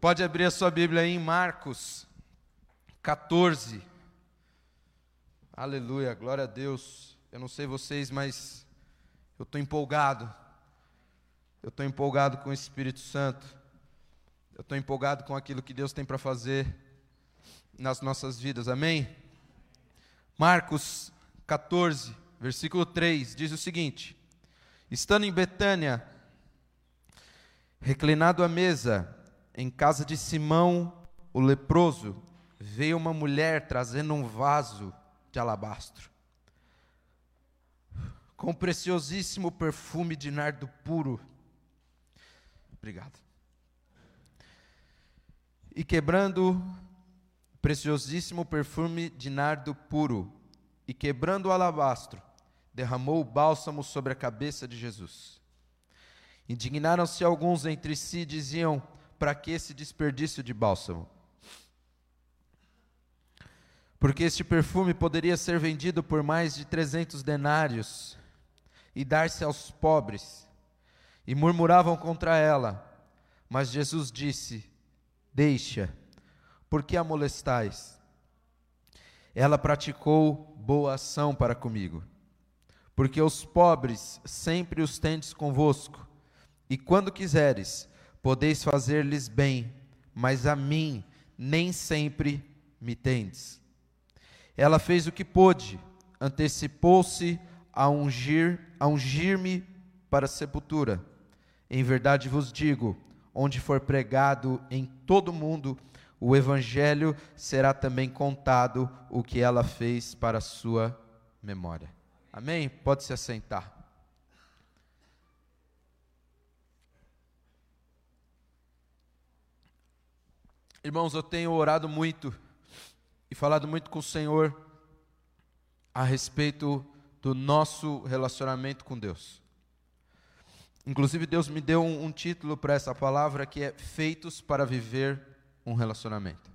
Pode abrir a sua Bíblia aí em Marcos 14. Aleluia, glória a Deus. Eu não sei vocês, mas eu estou empolgado. Eu estou empolgado com o Espírito Santo. Eu estou empolgado com aquilo que Deus tem para fazer nas nossas vidas, amém? Marcos 14, versículo 3 diz o seguinte: Estando em Betânia, reclinado à mesa, em casa de Simão, o leproso, veio uma mulher trazendo um vaso de alabastro, com preciosíssimo perfume de nardo puro. Obrigado. E quebrando preciosíssimo perfume de nardo puro, e quebrando o alabastro, derramou o bálsamo sobre a cabeça de Jesus. Indignaram-se alguns entre si diziam: para que esse desperdício de bálsamo? Porque este perfume poderia ser vendido por mais de 300 denários e dar-se aos pobres. E murmuravam contra ela. Mas Jesus disse: Deixa, por que a molestais? Ela praticou boa ação para comigo. Porque os pobres sempre os tendes convosco, e quando quiseres, podeis fazer-lhes bem, mas a mim nem sempre me tendes. Ela fez o que pôde, antecipou-se a ungir, a ungir-me para a sepultura. Em verdade vos digo, onde for pregado em todo o mundo, o evangelho será também contado o que ela fez para a sua memória. Amém? Pode se assentar. Irmãos, eu tenho orado muito e falado muito com o Senhor a respeito do nosso relacionamento com Deus. Inclusive, Deus me deu um, um título para essa palavra que é Feitos para Viver um Relacionamento.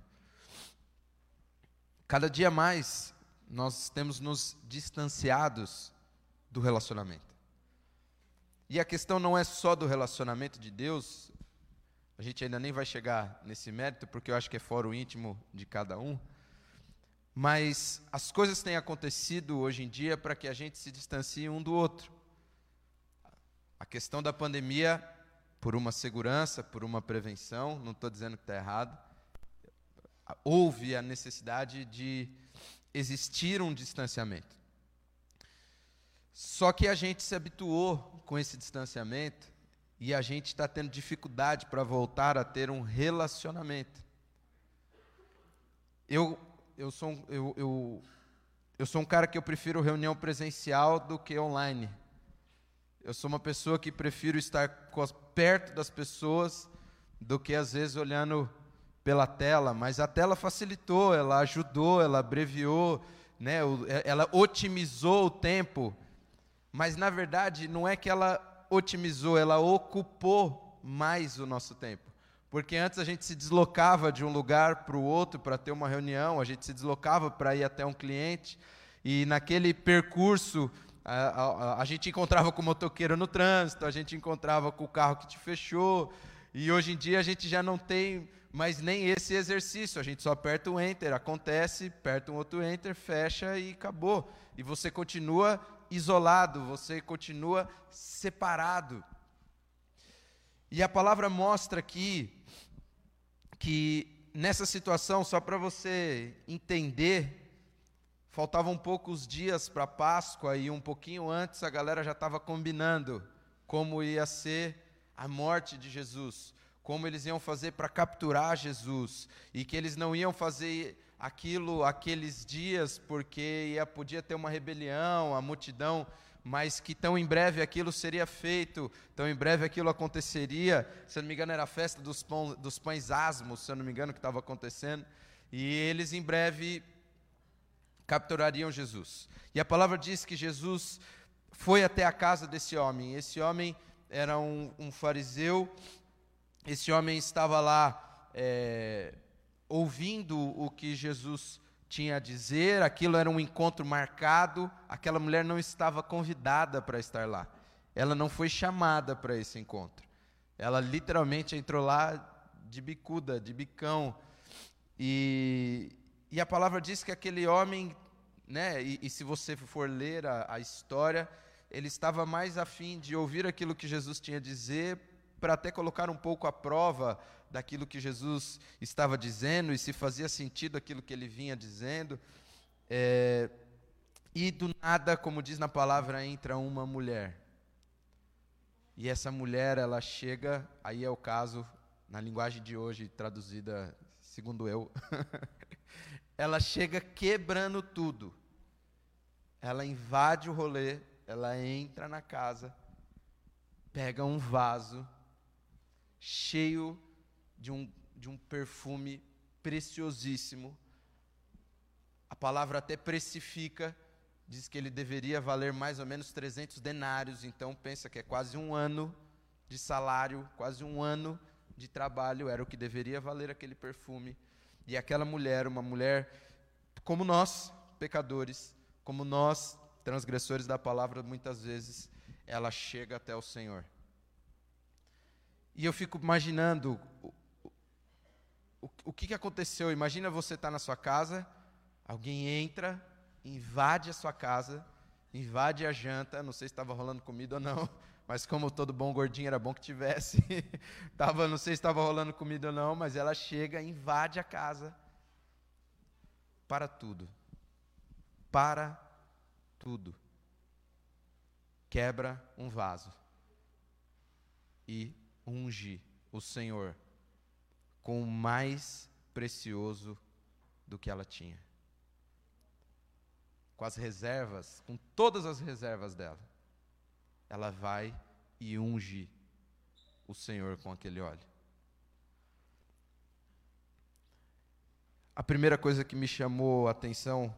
Cada dia mais nós temos nos distanciados do relacionamento. E a questão não é só do relacionamento de Deus, a gente ainda nem vai chegar nesse mérito, porque eu acho que é fora o íntimo de cada um. Mas as coisas têm acontecido hoje em dia para que a gente se distancie um do outro. A questão da pandemia, por uma segurança, por uma prevenção, não estou dizendo que está errado, houve a necessidade de existir um distanciamento. Só que a gente se habituou com esse distanciamento e a gente está tendo dificuldade para voltar a ter um relacionamento. Eu, eu, sou, eu, eu, eu sou um cara que eu prefiro reunião presencial do que online. Eu sou uma pessoa que prefiro estar perto das pessoas do que às vezes olhando pela tela, mas a tela facilitou, ela ajudou, ela abreviou, né, ela otimizou o tempo, mas na verdade não é que ela otimizou, ela ocupou mais o nosso tempo. Porque antes a gente se deslocava de um lugar para o outro para ter uma reunião, a gente se deslocava para ir até um cliente, e naquele percurso a, a, a, gente encontrava com o motoqueiro no trânsito, a gente encontrava com o carro que te fechou, e hoje em dia a gente já não tem mais nem esse exercício, a gente só aperta o enter, acontece, aperta um outro enter, fecha e acabou. E você continua isolado, você continua separado. E a palavra mostra aqui que nessa situação, só para você entender, faltavam poucos dias para Páscoa e um pouquinho antes a galera já estava combinando como ia ser a morte de Jesus, como eles iam fazer para capturar Jesus e que eles não iam fazer aquilo aqueles dias, porque ia, podia ter uma rebelião, a multidão, mas que tão em breve aquilo seria feito, tão em breve aquilo aconteceria. Se eu não me engano, era a festa dos, pão, dos pães asmos, se eu não me engano, que estava acontecendo. E eles em breve capturariam Jesus. E a palavra diz que Jesus foi até a casa desse homem. Esse homem era um, um fariseu, esse homem estava lá. É, ouvindo o que Jesus tinha a dizer, aquilo era um encontro marcado, aquela mulher não estava convidada para estar lá. Ela não foi chamada para esse encontro. Ela literalmente entrou lá de bicuda, de bicão. E, e a palavra diz que aquele homem, né, e, e se você for ler a, a história, ele estava mais afim de ouvir aquilo que Jesus tinha a dizer, para até colocar um pouco à prova daquilo que Jesus estava dizendo e se fazia sentido aquilo que ele vinha dizendo. É, e do nada, como diz na palavra, entra uma mulher. E essa mulher, ela chega, aí é o caso, na linguagem de hoje, traduzida segundo eu, ela chega quebrando tudo. Ela invade o rolê, ela entra na casa, pega um vaso cheio de um, de um perfume preciosíssimo. A palavra até precifica, diz que ele deveria valer mais ou menos 300 denários, então pensa que é quase um ano de salário, quase um ano de trabalho, era o que deveria valer aquele perfume. E aquela mulher, uma mulher como nós, pecadores, como nós, transgressores da palavra, muitas vezes ela chega até o Senhor. E eu fico imaginando o, que, que aconteceu. Imagina você estar tá na sua casa, alguém entra, invade a sua casa, invade a janta, não sei se estava rolando comida ou não, mas como todo bom gordinho era bom que tivesse, tava, não sei se estava rolando comida ou não, mas ela chega, invade a casa, para tudo, para tudo, quebra um vaso e unge o Senhor com o mais precioso do que ela tinha. Com as reservas, com todas as reservas dela, ela vai e unge o Senhor com aquele óleo. A primeira coisa que me chamou a atenção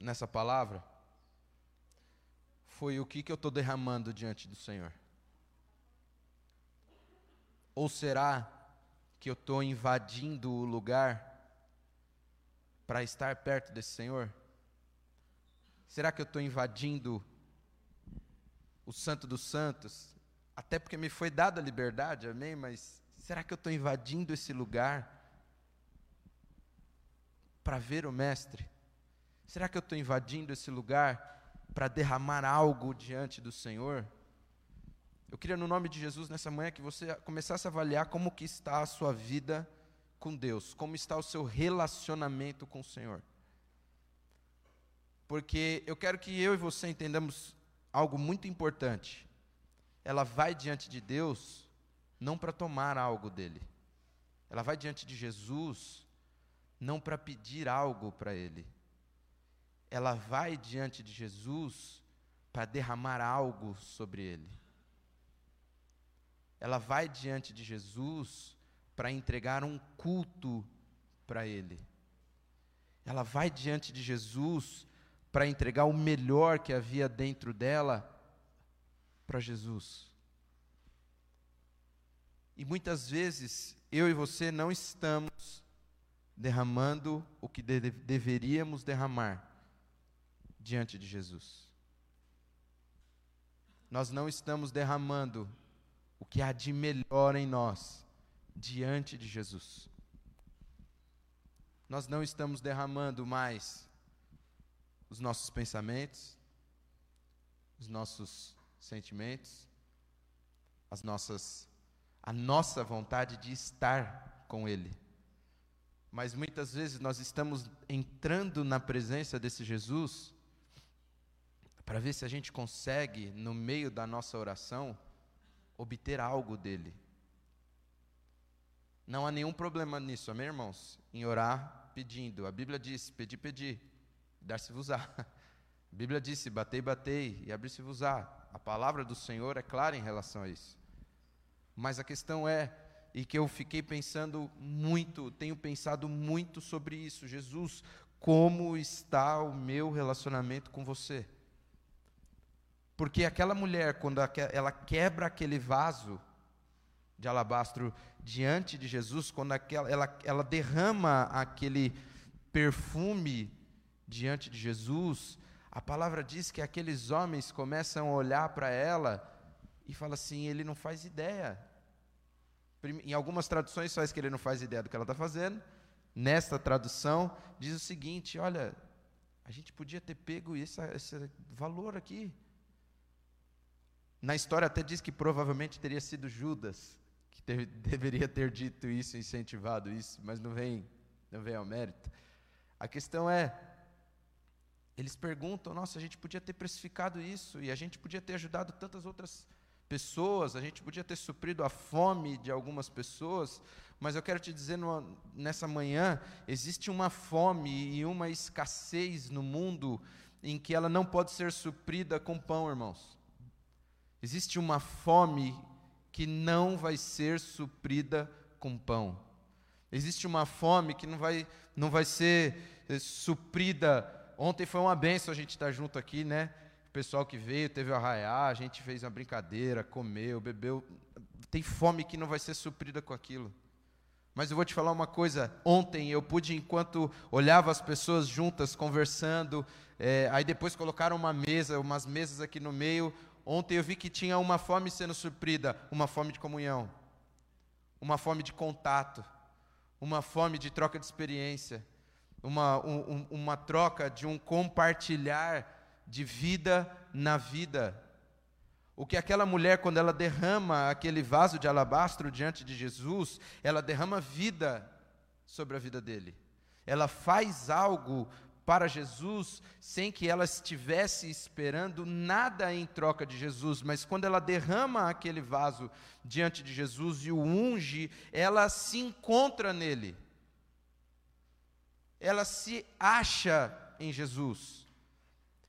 nessa palavra foi o que, que eu estou derramando diante do Senhor. Ou será que eu estou invadindo o lugar para estar perto desse Senhor? Será que eu estou invadindo o Santo dos Santos? Até porque me foi dada a liberdade, amém? Mas será que eu estou invadindo esse lugar para ver o Mestre? Será que eu estou invadindo esse lugar para derramar algo diante do Senhor? Eu queria, no nome de Jesus, nessa manhã, que você começasse a avaliar como que está a sua vida com Deus, como está o seu relacionamento com o Senhor. Porque eu quero que eu e você entendamos algo muito importante. Ela vai diante de Deus não para tomar algo dele. Ela vai diante de Jesus não para pedir algo para ele. Ela vai diante de Jesus para derramar algo sobre ele ela vai diante de Jesus para entregar um culto para Ele. Ela vai diante de Jesus para entregar o melhor que havia dentro dela para Jesus. E muitas vezes eu e você não estamos derramando o que de deveríamos derramar diante de Jesus. Nós não estamos derramando o que há de melhor em nós diante de Jesus. Nós não estamos derramando mais os nossos pensamentos, os nossos sentimentos, as nossas a nossa vontade de estar com ele. Mas muitas vezes nós estamos entrando na presença desse Jesus para ver se a gente consegue no meio da nossa oração obter algo dele. Não há nenhum problema nisso, amém, irmãos? Em orar pedindo. A Bíblia diz: pedir, pedir, dar-se-vos-á. A Bíblia disse: batei, batei e abrir-se-vos-á. A palavra do Senhor é clara em relação a isso. Mas a questão é, e que eu fiquei pensando muito, tenho pensado muito sobre isso, Jesus, como está o meu relacionamento com você? Porque aquela mulher, quando ela quebra aquele vaso de alabastro diante de Jesus, quando ela, ela derrama aquele perfume diante de Jesus, a palavra diz que aqueles homens começam a olhar para ela e fala assim: ele não faz ideia Em algumas traduções faz que ele não faz ideia do que ela está fazendo. Nesta tradução diz o seguinte: olha, a gente podia ter pego esse, esse valor aqui. Na história até diz que provavelmente teria sido Judas que deveria ter dito isso, incentivado isso, mas não vem, não vem ao mérito. A questão é, eles perguntam: nossa, a gente podia ter precificado isso e a gente podia ter ajudado tantas outras pessoas, a gente podia ter suprido a fome de algumas pessoas, mas eu quero te dizer numa, nessa manhã: existe uma fome e uma escassez no mundo em que ela não pode ser suprida com pão, irmãos. Existe uma fome que não vai ser suprida com pão. Existe uma fome que não vai, não vai ser eh, suprida. Ontem foi uma benção a gente estar junto aqui, né? O pessoal que veio, teve o arraiar, a gente fez uma brincadeira, comeu, bebeu. Tem fome que não vai ser suprida com aquilo. Mas eu vou te falar uma coisa. Ontem eu pude, enquanto olhava as pessoas juntas, conversando, é, aí depois colocaram uma mesa, umas mesas aqui no meio. Ontem eu vi que tinha uma fome sendo suprida, uma fome de comunhão, uma fome de contato, uma fome de troca de experiência, uma, um, uma troca de um compartilhar de vida na vida. O que aquela mulher, quando ela derrama aquele vaso de alabastro diante de Jesus, ela derrama vida sobre a vida dele. Ela faz algo para Jesus sem que ela estivesse esperando nada em troca de Jesus, mas quando ela derrama aquele vaso diante de Jesus e o unge, ela se encontra nele. Ela se acha em Jesus.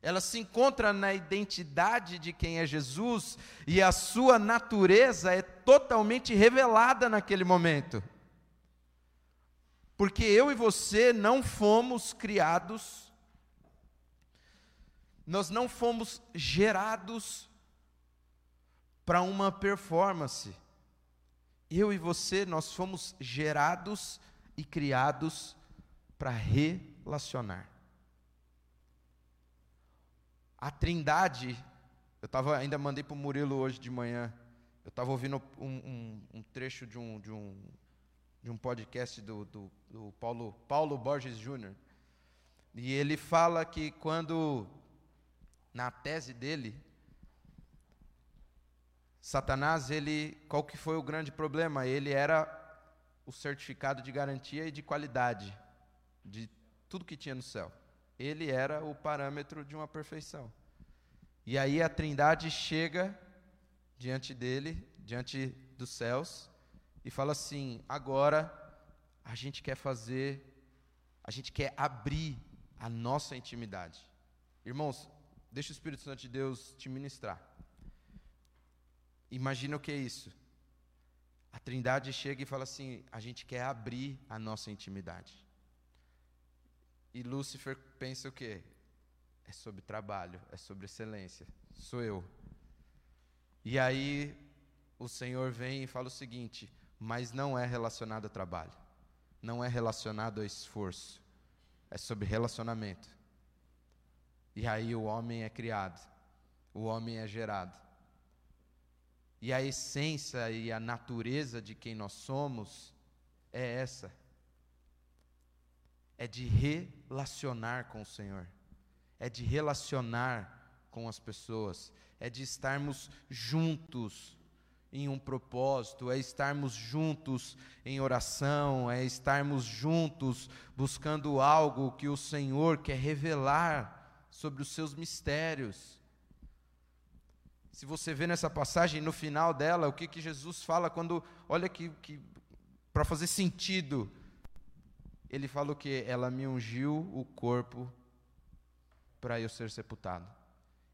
Ela se encontra na identidade de quem é Jesus e a sua natureza é totalmente revelada naquele momento. Porque eu e você não fomos criados, nós não fomos gerados para uma performance. Eu e você, nós fomos gerados e criados para relacionar. A Trindade, eu tava, ainda mandei para o Murilo hoje de manhã. Eu estava ouvindo um, um, um, trecho de um, de um, de um podcast do, do, do Paulo, Paulo Borges Jr. E ele fala que quando, na tese dele, Satanás, ele, qual que foi o grande problema? Ele era o certificado de garantia e de qualidade de tudo que tinha no céu. Ele era o parâmetro de uma perfeição. E aí a Trindade chega diante dele, diante dos céus, e fala assim: agora a gente quer fazer, a gente quer abrir a nossa intimidade. Irmãos, deixa o Espírito Santo de Deus te ministrar. Imagina o que é isso. A Trindade chega e fala assim: a gente quer abrir a nossa intimidade. E Lúcifer pensa o quê? É sobre trabalho, é sobre excelência. Sou eu. E aí o Senhor vem e fala o seguinte: mas não é relacionado a trabalho, não é relacionado a esforço, é sobre relacionamento. E aí o homem é criado, o homem é gerado. E a essência e a natureza de quem nós somos é essa é de relacionar com o Senhor, é de relacionar com as pessoas, é de estarmos juntos em um propósito, é estarmos juntos em oração, é estarmos juntos buscando algo que o Senhor quer revelar sobre os seus mistérios. Se você vê nessa passagem, no final dela, o que, que Jesus fala quando, olha que, que para fazer sentido, ele fala o que? Ela me ungiu o corpo para eu ser sepultado.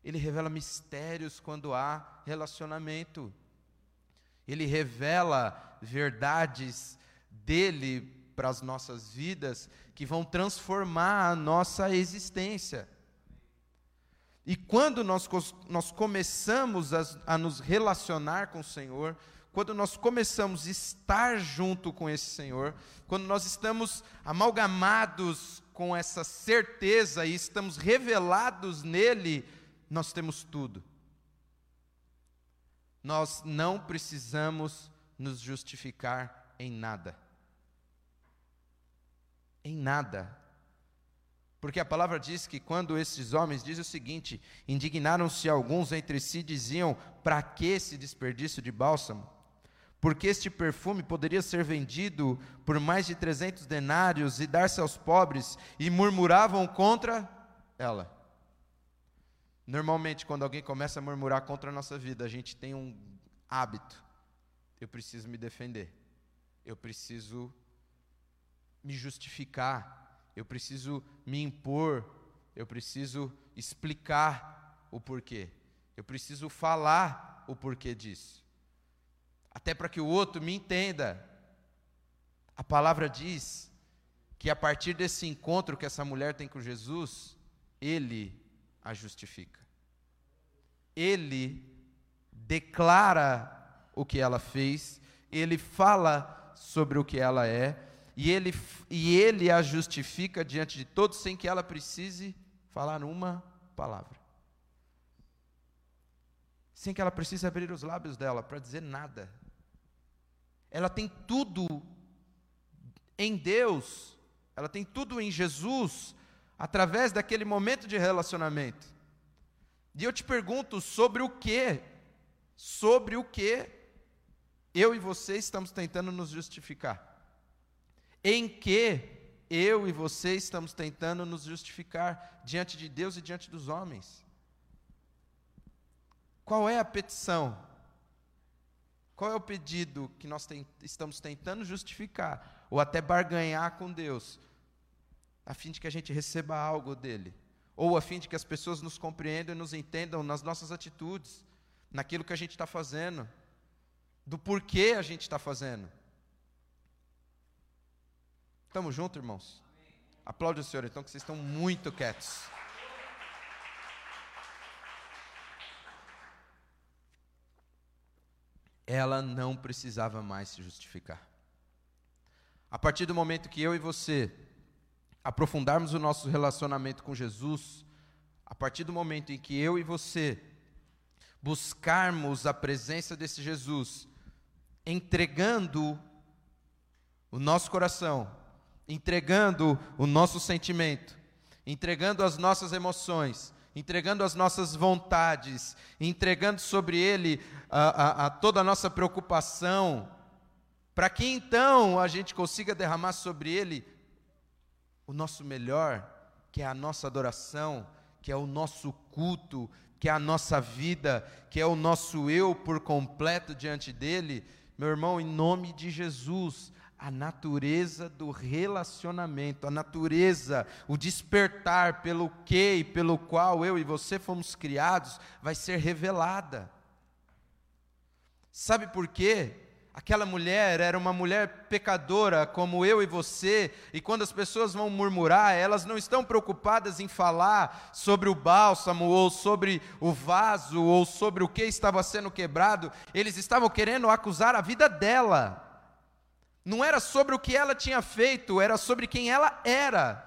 Ele revela mistérios quando há relacionamento. Ele revela verdades dele para as nossas vidas que vão transformar a nossa existência. E quando nós, nós começamos a, a nos relacionar com o Senhor, quando nós começamos a estar junto com esse Senhor, quando nós estamos amalgamados com essa certeza e estamos revelados nele, nós temos tudo. Nós não precisamos nos justificar em nada. Em nada. Porque a palavra diz que quando esses homens diz o seguinte: indignaram-se alguns entre si, diziam: para que esse desperdício de bálsamo? Porque este perfume poderia ser vendido por mais de 300 denários e dar-se aos pobres, e murmuravam contra ela. Normalmente, quando alguém começa a murmurar contra a nossa vida, a gente tem um hábito. Eu preciso me defender. Eu preciso me justificar. Eu preciso me impor. Eu preciso explicar o porquê. Eu preciso falar o porquê disso. Até para que o outro me entenda. A palavra diz que a partir desse encontro que essa mulher tem com Jesus, ele a justifica. Ele declara o que ela fez, ele fala sobre o que ela é, e ele, e ele a justifica diante de todos sem que ela precise falar uma palavra. Sem que ela precise abrir os lábios dela para dizer nada. Ela tem tudo em Deus, ela tem tudo em Jesus, através daquele momento de relacionamento. E eu te pergunto sobre o que, sobre o que eu e você estamos tentando nos justificar. Em que eu e você estamos tentando nos justificar diante de Deus e diante dos homens. Qual é a petição? Qual é o pedido que nós estamos tentando justificar ou até barganhar com Deus a fim de que a gente receba algo dele, ou a fim de que as pessoas nos compreendam e nos entendam nas nossas atitudes, naquilo que a gente está fazendo, do porquê a gente está fazendo. Estamos juntos, irmãos? Aplaude o Senhor, então, que vocês estão muito quietos. Ela não precisava mais se justificar. A partir do momento que eu e você aprofundarmos o nosso relacionamento com Jesus, a partir do momento em que eu e você buscarmos a presença desse Jesus, entregando o nosso coração, entregando o nosso sentimento, entregando as nossas emoções, entregando as nossas vontades, entregando sobre Ele a, a, a toda a nossa preocupação, para que então a gente consiga derramar sobre Ele o nosso melhor, que é a nossa adoração, que é o nosso culto, que é a nossa vida, que é o nosso eu por completo diante dele, meu irmão, em nome de Jesus, a natureza do relacionamento, a natureza, o despertar pelo que e pelo qual eu e você fomos criados, vai ser revelada. Sabe por quê? Aquela mulher era uma mulher pecadora, como eu e você, e quando as pessoas vão murmurar, elas não estão preocupadas em falar sobre o bálsamo, ou sobre o vaso, ou sobre o que estava sendo quebrado, eles estavam querendo acusar a vida dela. Não era sobre o que ela tinha feito, era sobre quem ela era.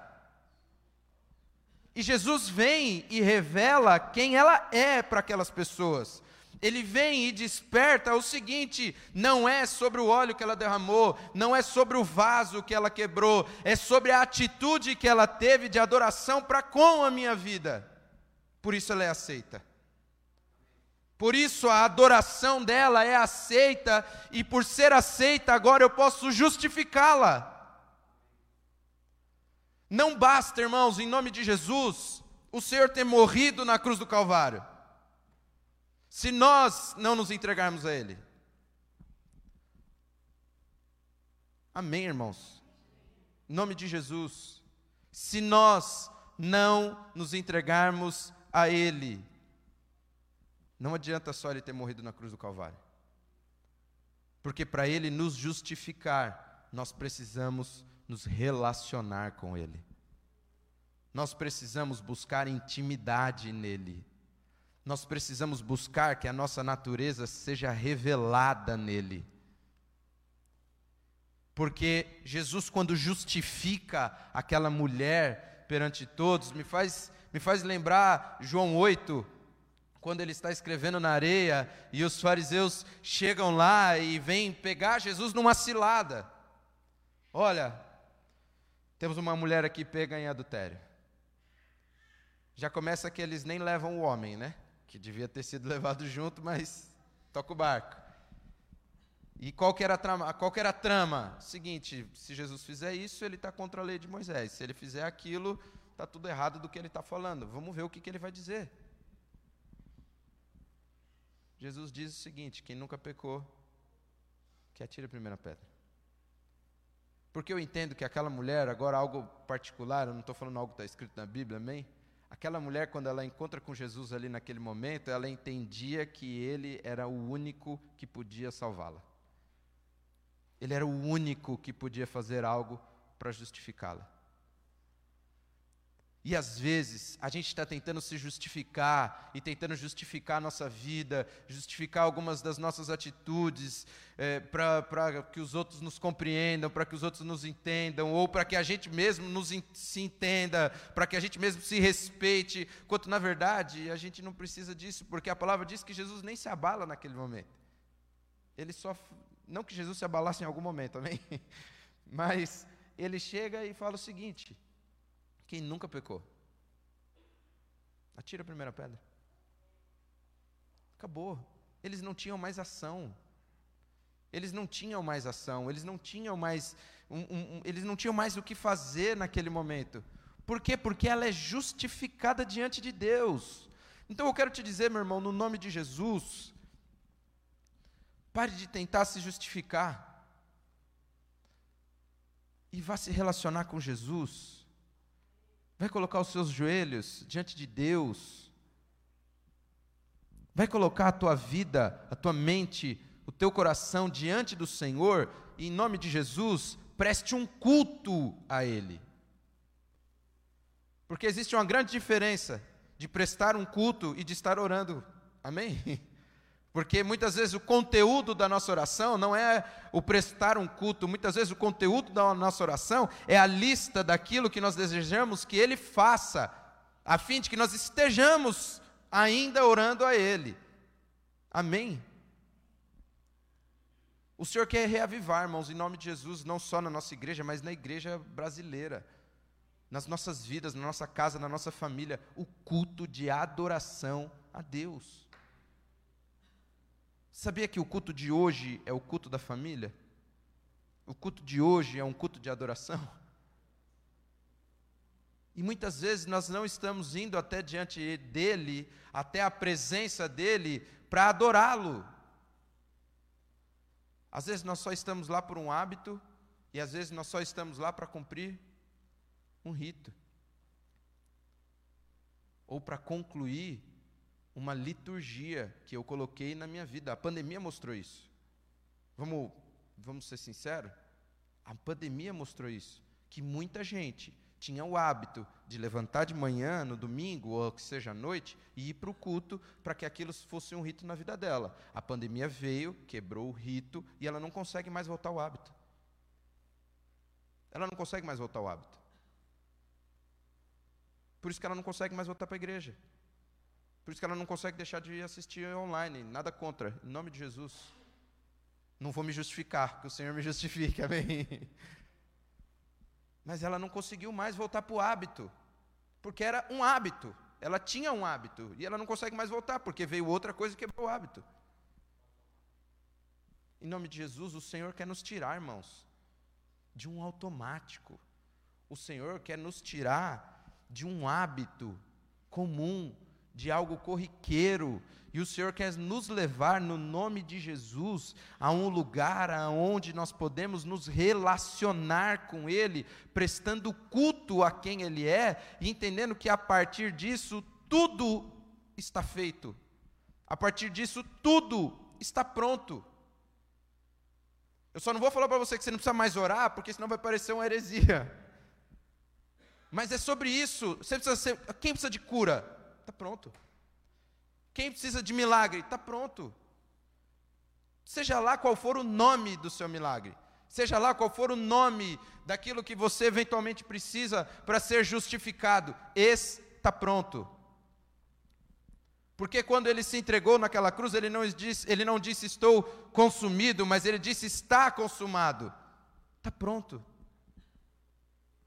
E Jesus vem e revela quem ela é para aquelas pessoas ele vem e desperta o seguinte: não é sobre o óleo que ela derramou, não é sobre o vaso que ela quebrou, é sobre a atitude que ela teve de adoração para com a minha vida. Por isso ela é aceita. Por isso a adoração dela é aceita, e por ser aceita, agora eu posso justificá-la. Não basta, irmãos, em nome de Jesus, o Senhor ter morrido na cruz do Calvário se nós não nos entregarmos a Ele. Amém, irmãos? Em nome de Jesus. Se nós não nos entregarmos a Ele, não adianta só Ele ter morrido na cruz do Calvário. Porque para Ele nos justificar, nós precisamos nos relacionar com Ele. Nós precisamos buscar intimidade nele. Nós precisamos buscar que a nossa natureza seja revelada nele. Porque Jesus, quando justifica aquela mulher perante todos, me faz, me faz lembrar João 8, quando ele está escrevendo na areia e os fariseus chegam lá e vêm pegar Jesus numa cilada. Olha, temos uma mulher aqui pega em adultério. Já começa que eles nem levam o homem, né? Que devia ter sido levado junto, mas toca o barco. E qual que era a trama? Qual que era a trama? Seguinte, se Jesus fizer isso, ele está contra a lei de Moisés. Se ele fizer aquilo, está tudo errado do que ele está falando. Vamos ver o que, que ele vai dizer. Jesus diz o seguinte: quem nunca pecou, que atire a primeira pedra. Porque eu entendo que aquela mulher, agora algo particular, eu não estou falando algo que está escrito na Bíblia, amém? Aquela mulher, quando ela encontra com Jesus ali naquele momento, ela entendia que ele era o único que podia salvá-la. Ele era o único que podia fazer algo para justificá-la. E às vezes a gente está tentando se justificar e tentando justificar a nossa vida, justificar algumas das nossas atitudes, é, para que os outros nos compreendam, para que os outros nos entendam, ou para que a gente mesmo nos in, se entenda, para que a gente mesmo se respeite, quanto na verdade a gente não precisa disso, porque a palavra diz que Jesus nem se abala naquele momento. Ele só. Não que Jesus se abalasse em algum momento, amém? Mas ele chega e fala o seguinte quem nunca pecou? Atira a primeira pedra. Acabou. Eles não tinham mais ação. Eles não tinham mais ação. Eles não tinham mais. Um, um, eles não tinham mais o que fazer naquele momento. Por quê? Porque ela é justificada diante de Deus. Então eu quero te dizer, meu irmão, no nome de Jesus, pare de tentar se justificar. E vá se relacionar com Jesus Vai colocar os seus joelhos diante de Deus. Vai colocar a tua vida, a tua mente, o teu coração diante do Senhor e, em nome de Jesus, preste um culto a Ele. Porque existe uma grande diferença de prestar um culto e de estar orando. Amém? Porque muitas vezes o conteúdo da nossa oração não é o prestar um culto, muitas vezes o conteúdo da nossa oração é a lista daquilo que nós desejamos que Ele faça, a fim de que nós estejamos ainda orando a Ele. Amém? O Senhor quer reavivar, irmãos, em nome de Jesus, não só na nossa igreja, mas na igreja brasileira, nas nossas vidas, na nossa casa, na nossa família, o culto de adoração a Deus. Sabia que o culto de hoje é o culto da família? O culto de hoje é um culto de adoração? E muitas vezes nós não estamos indo até diante dele, até a presença dele, para adorá-lo. Às vezes nós só estamos lá por um hábito, e às vezes nós só estamos lá para cumprir um rito. Ou para concluir uma liturgia que eu coloquei na minha vida. A pandemia mostrou isso. Vamos, vamos ser sinceros? A pandemia mostrou isso. Que muita gente tinha o hábito de levantar de manhã, no domingo, ou que seja à noite, e ir para o culto para que aquilo fosse um rito na vida dela. A pandemia veio, quebrou o rito e ela não consegue mais voltar ao hábito. Ela não consegue mais voltar ao hábito. Por isso que ela não consegue mais voltar para a igreja. Por isso que ela não consegue deixar de assistir online. Nada contra. Em nome de Jesus. Não vou me justificar, que o Senhor me justifique, amém? Mas ela não conseguiu mais voltar para o hábito. Porque era um hábito. Ela tinha um hábito. E ela não consegue mais voltar, porque veio outra coisa que quebrou o hábito. Em nome de Jesus, o Senhor quer nos tirar, irmãos, de um automático. O Senhor quer nos tirar de um hábito comum, de algo corriqueiro. E o Senhor quer nos levar, no nome de Jesus, a um lugar onde nós podemos nos relacionar com Ele, prestando culto a quem Ele é, e entendendo que a partir disso tudo está feito. A partir disso tudo está pronto. Eu só não vou falar para você que você não precisa mais orar, porque senão vai parecer uma heresia. Mas é sobre isso. Precisa ser, quem precisa de cura? Está pronto. Quem precisa de milagre? Está pronto. Seja lá qual for o nome do seu milagre, seja lá qual for o nome daquilo que você eventualmente precisa para ser justificado, está pronto. Porque quando ele se entregou naquela cruz, ele não disse, ele não disse estou consumido, mas ele disse está consumado. Está pronto.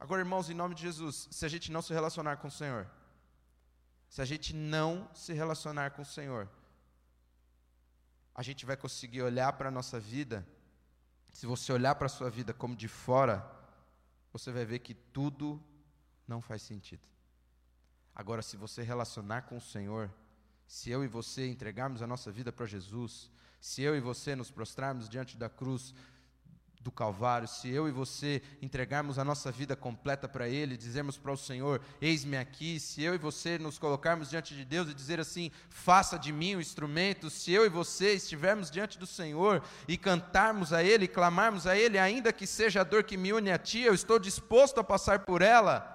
Agora, irmãos, em nome de Jesus, se a gente não se relacionar com o Senhor, se a gente não se relacionar com o Senhor, a gente vai conseguir olhar para a nossa vida. Se você olhar para a sua vida como de fora, você vai ver que tudo não faz sentido. Agora, se você relacionar com o Senhor, se eu e você entregarmos a nossa vida para Jesus, se eu e você nos prostrarmos diante da cruz do Calvário, se eu e você entregarmos a nossa vida completa para Ele, dizermos para o Senhor: Eis-me aqui, se eu e você nos colocarmos diante de Deus e dizer assim: Faça de mim o um instrumento, se eu e você estivermos diante do Senhor e cantarmos a Ele, clamarmos a Ele, ainda que seja a dor que me une a Ti, eu estou disposto a passar por ela,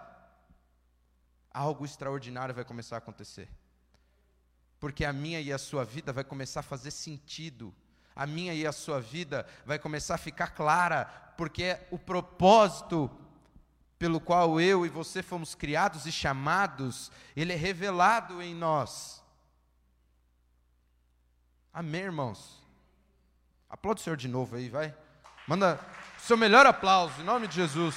algo extraordinário vai começar a acontecer. Porque a minha e a sua vida vai começar a fazer sentido, a minha e a sua vida vai começar a ficar clara, porque é o propósito pelo qual eu e você fomos criados e chamados, ele é revelado em nós. Amém, irmãos? Aplaude o Senhor de novo aí, vai. Manda o seu melhor aplauso, em nome de Jesus.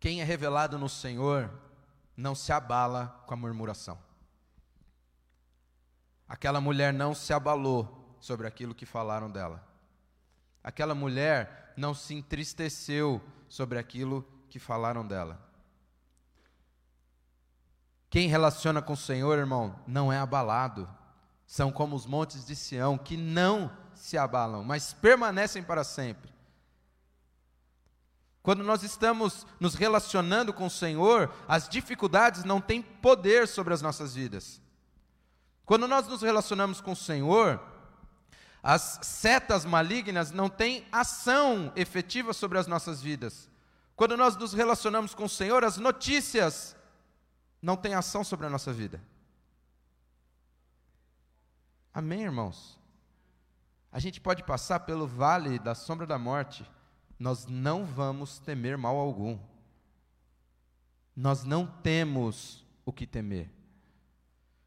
Quem é revelado no Senhor não se abala com a murmuração. Aquela mulher não se abalou sobre aquilo que falaram dela. Aquela mulher não se entristeceu sobre aquilo que falaram dela. Quem relaciona com o Senhor, irmão, não é abalado. São como os montes de Sião que não se abalam, mas permanecem para sempre. Quando nós estamos nos relacionando com o Senhor, as dificuldades não têm poder sobre as nossas vidas. Quando nós nos relacionamos com o Senhor, as setas malignas não têm ação efetiva sobre as nossas vidas. Quando nós nos relacionamos com o Senhor, as notícias não têm ação sobre a nossa vida. Amém, irmãos? A gente pode passar pelo vale da sombra da morte nós não vamos temer mal algum. Nós não temos o que temer.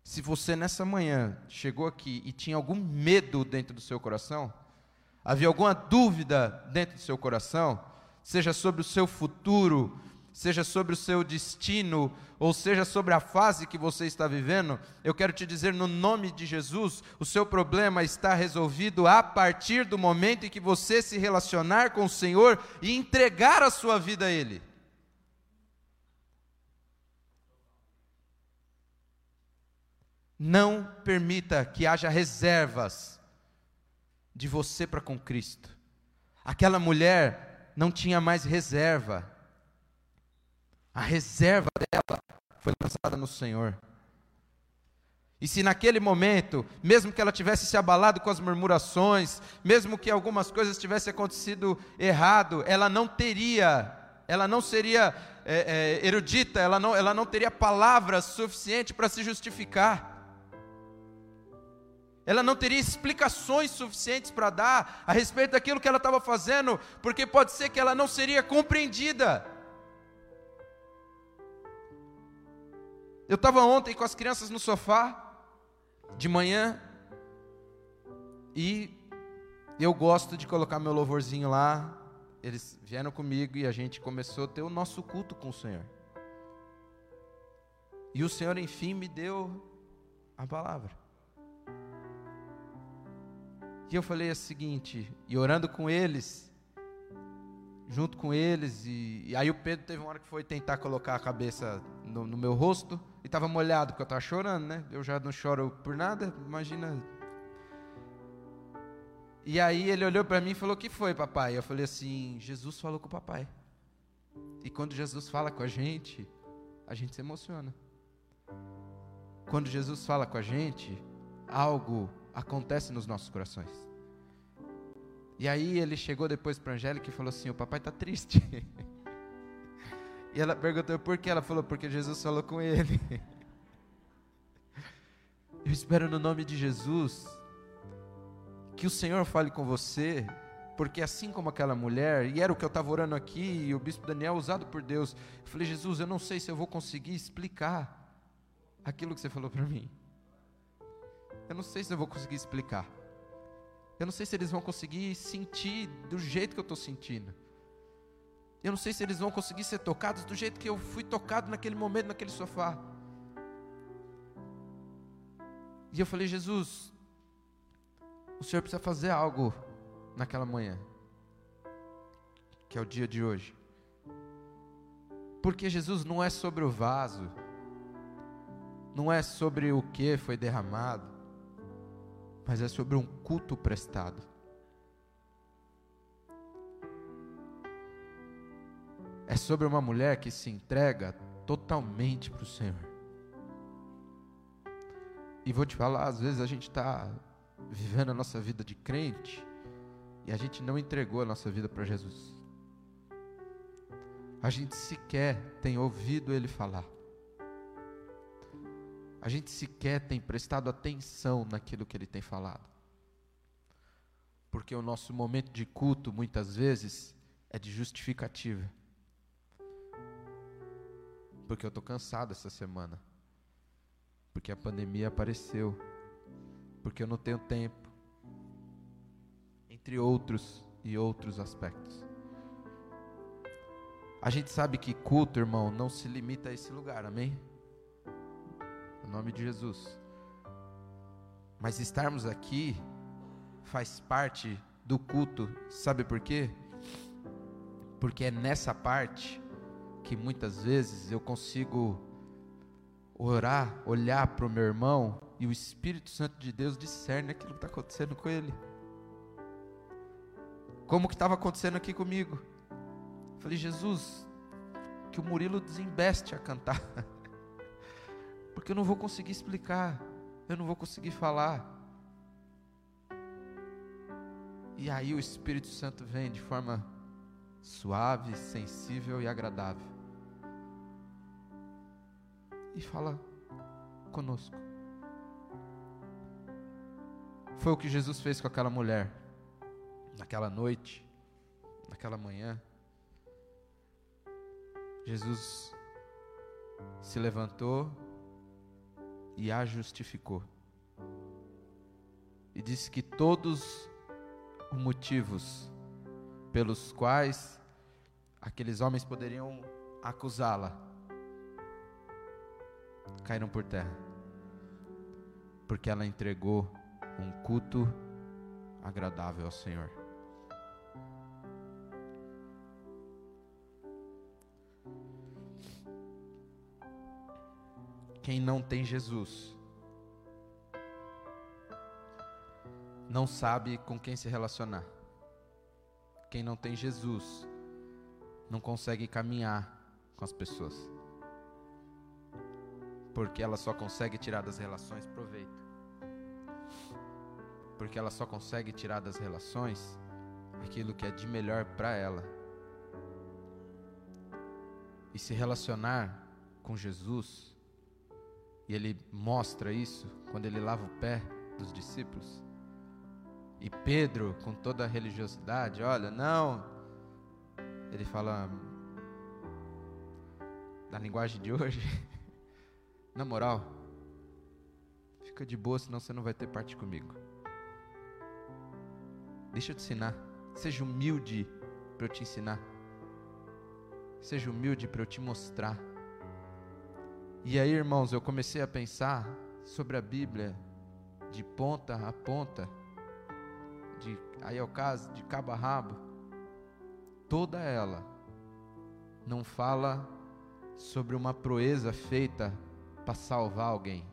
Se você nessa manhã chegou aqui e tinha algum medo dentro do seu coração, havia alguma dúvida dentro do seu coração, seja sobre o seu futuro, seja sobre o seu destino, ou seja sobre a fase que você está vivendo, eu quero te dizer no nome de Jesus, o seu problema está resolvido a partir do momento em que você se relacionar com o Senhor e entregar a sua vida a Ele. Não permita que haja reservas de você para com Cristo. Aquela mulher não tinha mais reserva a reserva dela foi lançada no Senhor. E se naquele momento, mesmo que ela tivesse se abalado com as murmurações, mesmo que algumas coisas tivessem acontecido errado, ela não teria, ela não seria é, é, erudita, ela não, ela não teria palavras suficientes para se justificar. Ela não teria explicações suficientes para dar a respeito daquilo que ela estava fazendo, porque pode ser que ela não seria compreendida. Eu estava ontem com as crianças no sofá, de manhã, e eu gosto de colocar meu louvorzinho lá. Eles vieram comigo e a gente começou a ter o nosso culto com o Senhor. E o Senhor, enfim, me deu a palavra. E eu falei o seguinte, e orando com eles, junto com eles, e, e, aí o Pedro teve uma hora que foi tentar colocar a cabeça no, no meu rosto, e estava molhado, porque eu estava chorando, né? Eu já não choro por nada, imagina. E aí ele olhou para mim e falou: O que foi, papai? Eu falei assim: Jesus falou com o papai. E quando Jesus fala com a gente, a gente se emociona. Quando Jesus fala com a gente, algo acontece nos nossos corações. E aí ele chegou depois para Angélica e falou assim: O papai está triste. e ela perguntou por que. Ela falou: Porque Jesus falou com ele. Eu espero no nome de Jesus que o Senhor fale com você Porque assim como aquela mulher, e era o que eu estava orando aqui, e o bispo Daniel usado por Deus, eu falei, Jesus, eu não sei se eu vou conseguir explicar aquilo que você falou para mim. Eu não sei se eu vou conseguir explicar. Eu não sei se eles vão conseguir sentir do jeito que eu estou sentindo. Eu não sei se eles vão conseguir ser tocados do jeito que eu fui tocado naquele momento, naquele sofá. E eu falei, Jesus, o Senhor precisa fazer algo naquela manhã, que é o dia de hoje. Porque Jesus não é sobre o vaso, não é sobre o que foi derramado, mas é sobre um culto prestado. É sobre uma mulher que se entrega totalmente para o Senhor. E vou te falar, às vezes a gente está vivendo a nossa vida de crente e a gente não entregou a nossa vida para Jesus. A gente sequer tem ouvido Ele falar. A gente sequer tem prestado atenção naquilo que Ele tem falado. Porque o nosso momento de culto, muitas vezes, é de justificativa. Porque eu estou cansado essa semana. Porque a pandemia apareceu. Porque eu não tenho tempo entre outros e outros aspectos. A gente sabe que culto, irmão, não se limita a esse lugar, amém? Em nome de Jesus. Mas estarmos aqui faz parte do culto, sabe por quê? Porque é nessa parte que muitas vezes eu consigo orar, olhar para o meu irmão e o Espírito Santo de Deus discerne aquilo que está acontecendo com ele como que estava acontecendo aqui comigo. Falei, Jesus, que o Murilo desembeste a cantar, porque eu não vou conseguir explicar, eu não vou conseguir falar. E aí o Espírito Santo vem de forma suave, sensível e agradável. E fala conosco. Foi o que Jesus fez com aquela mulher naquela noite, naquela manhã, Jesus se levantou e a justificou. E disse que todos os motivos pelos quais aqueles homens poderiam acusá-la caíram por terra. Porque ela entregou um culto agradável ao Senhor. Quem não tem Jesus não sabe com quem se relacionar. Quem não tem Jesus não consegue caminhar com as pessoas. Porque ela só consegue tirar das relações proveito. Porque ela só consegue tirar das relações aquilo que é de melhor para ela. E se relacionar com Jesus e ele mostra isso quando ele lava o pé dos discípulos. E Pedro, com toda a religiosidade, olha, não. Ele fala da linguagem de hoje. Na moral, fica de boa, senão você não vai ter parte comigo. Deixa eu te ensinar. Seja humilde para eu te ensinar. Seja humilde para eu te mostrar e aí, irmãos, eu comecei a pensar sobre a Bíblia de ponta a ponta, de aí é o caso de cabo a rabo. Toda ela não fala sobre uma proeza feita para salvar alguém,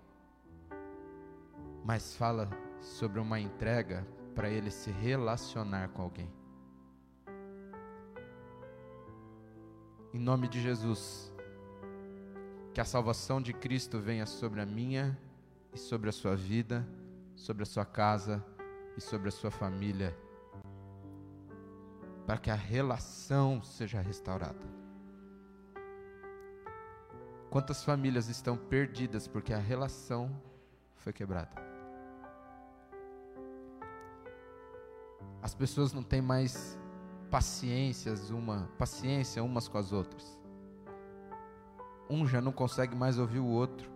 mas fala sobre uma entrega para ele se relacionar com alguém. Em nome de Jesus, que a salvação de Cristo venha sobre a minha e sobre a sua vida, sobre a sua casa e sobre a sua família, para que a relação seja restaurada. Quantas famílias estão perdidas porque a relação foi quebrada? As pessoas não têm mais paciências uma, paciência umas com as outras. Um já não consegue mais ouvir o outro.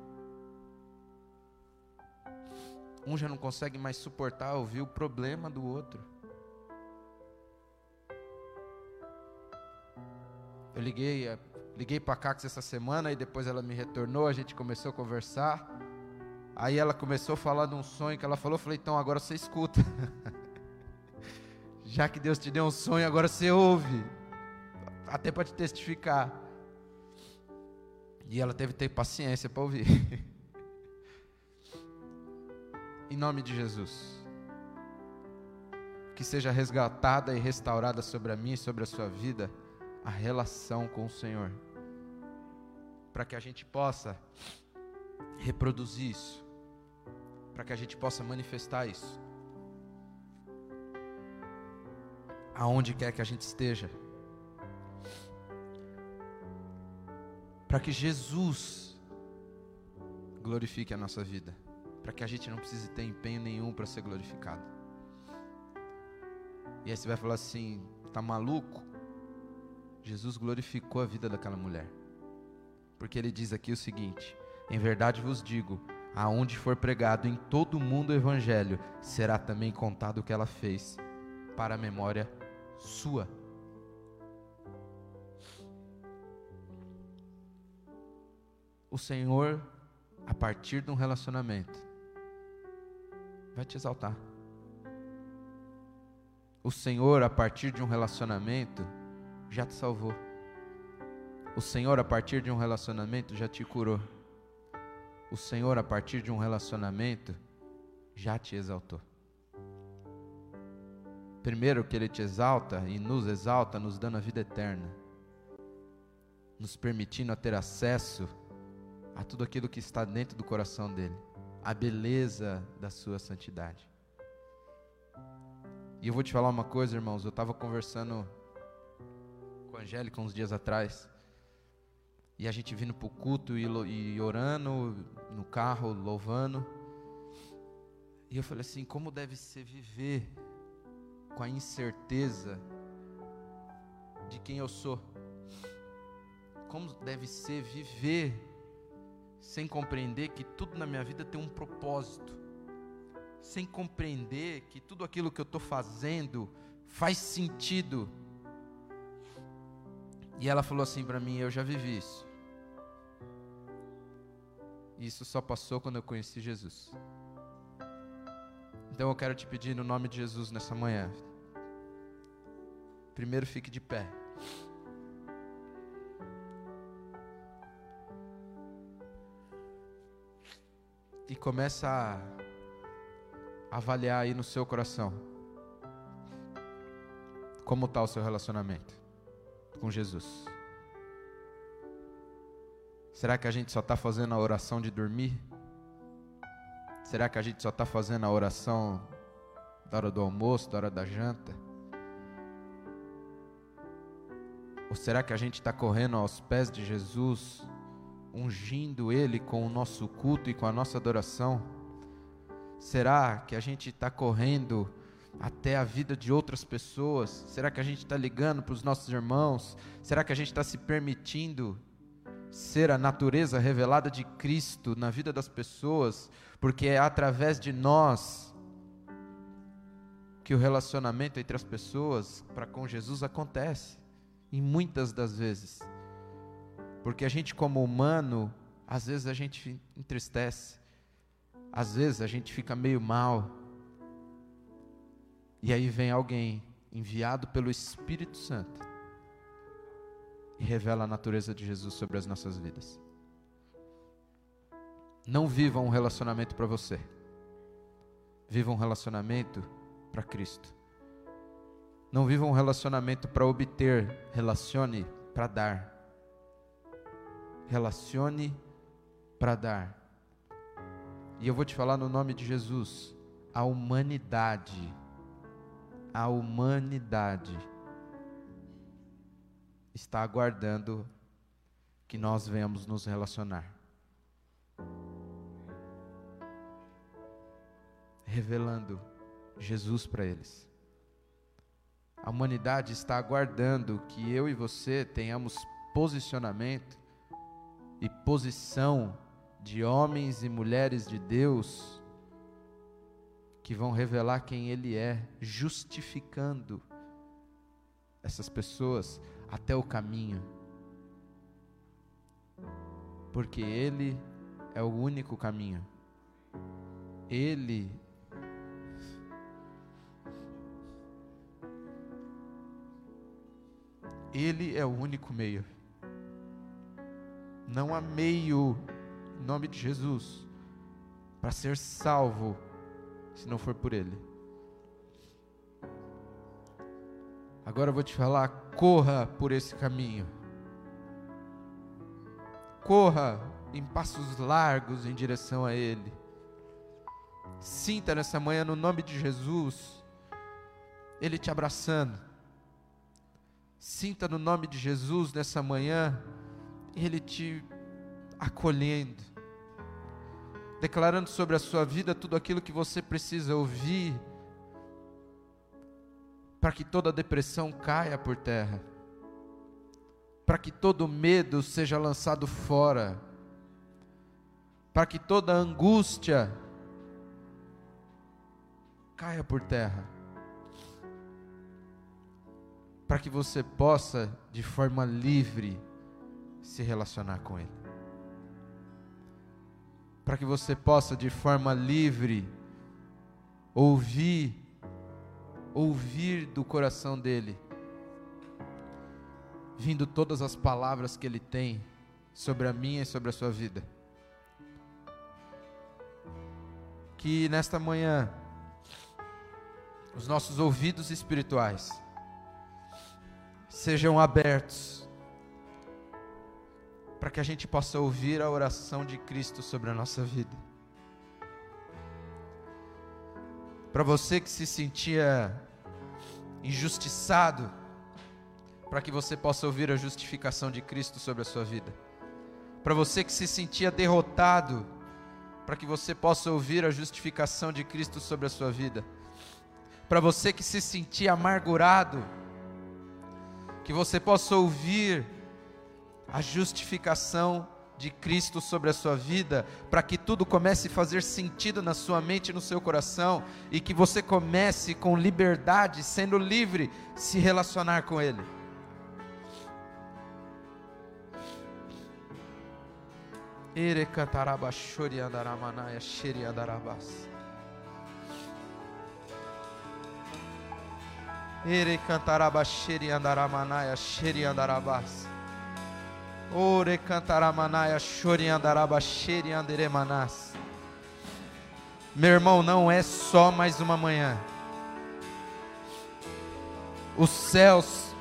Um já não consegue mais suportar ouvir o problema do outro. Eu liguei, eh, liguei para a Cax essa semana e depois ela me retornou, a gente começou a conversar. Aí ela começou a falar de um sonho que ela falou, eu falei, então agora você escuta. Já que Deus te deu um sonho, agora você ouve. Até para te testificar. E ela teve que ter paciência para ouvir. em nome de Jesus. Que seja resgatada e restaurada sobre a mim e sobre a sua vida a relação com o Senhor. Para que a gente possa reproduzir isso. Para que a gente possa manifestar isso. Aonde quer que a gente esteja. Para que Jesus glorifique a nossa vida. Para que a gente não precise ter empenho nenhum para ser glorificado. E aí você vai falar assim: tá maluco? Jesus glorificou a vida daquela mulher. Porque ele diz aqui o seguinte: Em verdade vos digo, aonde for pregado em todo o mundo o evangelho, será também contado o que ela fez para a memória sua. O Senhor, a partir de um relacionamento, vai te exaltar. O Senhor, a partir de um relacionamento, já te salvou. O Senhor, a partir de um relacionamento, já te curou. O Senhor, a partir de um relacionamento, já te exaltou. Primeiro, que Ele te exalta e nos exalta, nos dando a vida eterna, nos permitindo a ter acesso a tudo aquilo que está dentro do coração dEle, a beleza da Sua santidade. E eu vou te falar uma coisa, irmãos, eu estava conversando com a Angélica uns dias atrás. E a gente vindo para o culto e, e orando no carro, louvando. E eu falei assim: como deve ser viver com a incerteza de quem eu sou? Como deve ser viver sem compreender que tudo na minha vida tem um propósito? Sem compreender que tudo aquilo que eu estou fazendo faz sentido e ela falou assim para mim: Eu já vivi isso. Isso só passou quando eu conheci Jesus. Então eu quero te pedir no nome de Jesus nessa manhã. Primeiro fique de pé. E começa a avaliar aí no seu coração. Como está o seu relacionamento? com Jesus? Será que a gente só está fazendo a oração de dormir? Será que a gente só está fazendo a oração da hora do almoço, da hora da janta? Ou será que a gente está correndo aos pés de Jesus, ungindo Ele com o nosso culto e com a nossa adoração? Será que a gente está correndo até a vida de outras pessoas? Será que a gente está ligando para os nossos irmãos? Será que a gente está se permitindo ser a natureza revelada de Cristo na vida das pessoas? Porque é através de nós que o relacionamento entre as pessoas para com Jesus acontece, e muitas das vezes. Porque a gente, como humano, às vezes a gente entristece, às vezes a gente fica meio mal, e aí vem alguém enviado pelo Espírito Santo e revela a natureza de Jesus sobre as nossas vidas. Não viva um relacionamento para você. Viva um relacionamento para Cristo. Não viva um relacionamento para obter, relacione para dar. Relacione para dar. E eu vou te falar no nome de Jesus, a humanidade a humanidade está aguardando que nós venhamos nos relacionar. Revelando Jesus para eles. A humanidade está aguardando que eu e você tenhamos posicionamento e posição de homens e mulheres de Deus que vão revelar quem Ele é, justificando essas pessoas até o caminho. Porque Ele é o único caminho. Ele Ele é o único meio. Não há meio, em nome de Jesus, para ser salvo, se não for por Ele. Agora eu vou te falar, corra por esse caminho. Corra em passos largos em direção a Ele. Sinta nessa manhã, no nome de Jesus, Ele te abraçando. Sinta no nome de Jesus nessa manhã, Ele te acolhendo, declarando sobre a sua vida tudo aquilo que você precisa ouvir, para que toda depressão caia por terra, para que todo medo seja lançado fora, para que toda angústia caia por terra, para que você possa, de forma livre, se relacionar com Ele, para que você possa, de forma livre, ouvir, ouvir do coração dEle, vindo todas as palavras que Ele tem sobre a minha e sobre a sua vida. Que nesta manhã, os nossos ouvidos espirituais sejam abertos para que a gente possa ouvir a oração de Cristo sobre a nossa vida. Para você que se sentia injustiçado, para que você possa ouvir a justificação de Cristo sobre a sua vida. Para você que se sentia derrotado, para que você possa ouvir a justificação de Cristo sobre a sua vida para você que se sentia amargurado, que você possa ouvir a justificação de Cristo sobre a sua vida, para que tudo comece a fazer sentido na sua mente e no seu coração, e que você comece com liberdade, sendo livre, se relacionar com Ele. Ere cantaraba shori andaramanaya sheri andarabas. Ore cantaramanaya chori andarabaxeri anderemanas. Meu irmão, não é só mais uma manhã. Os céus,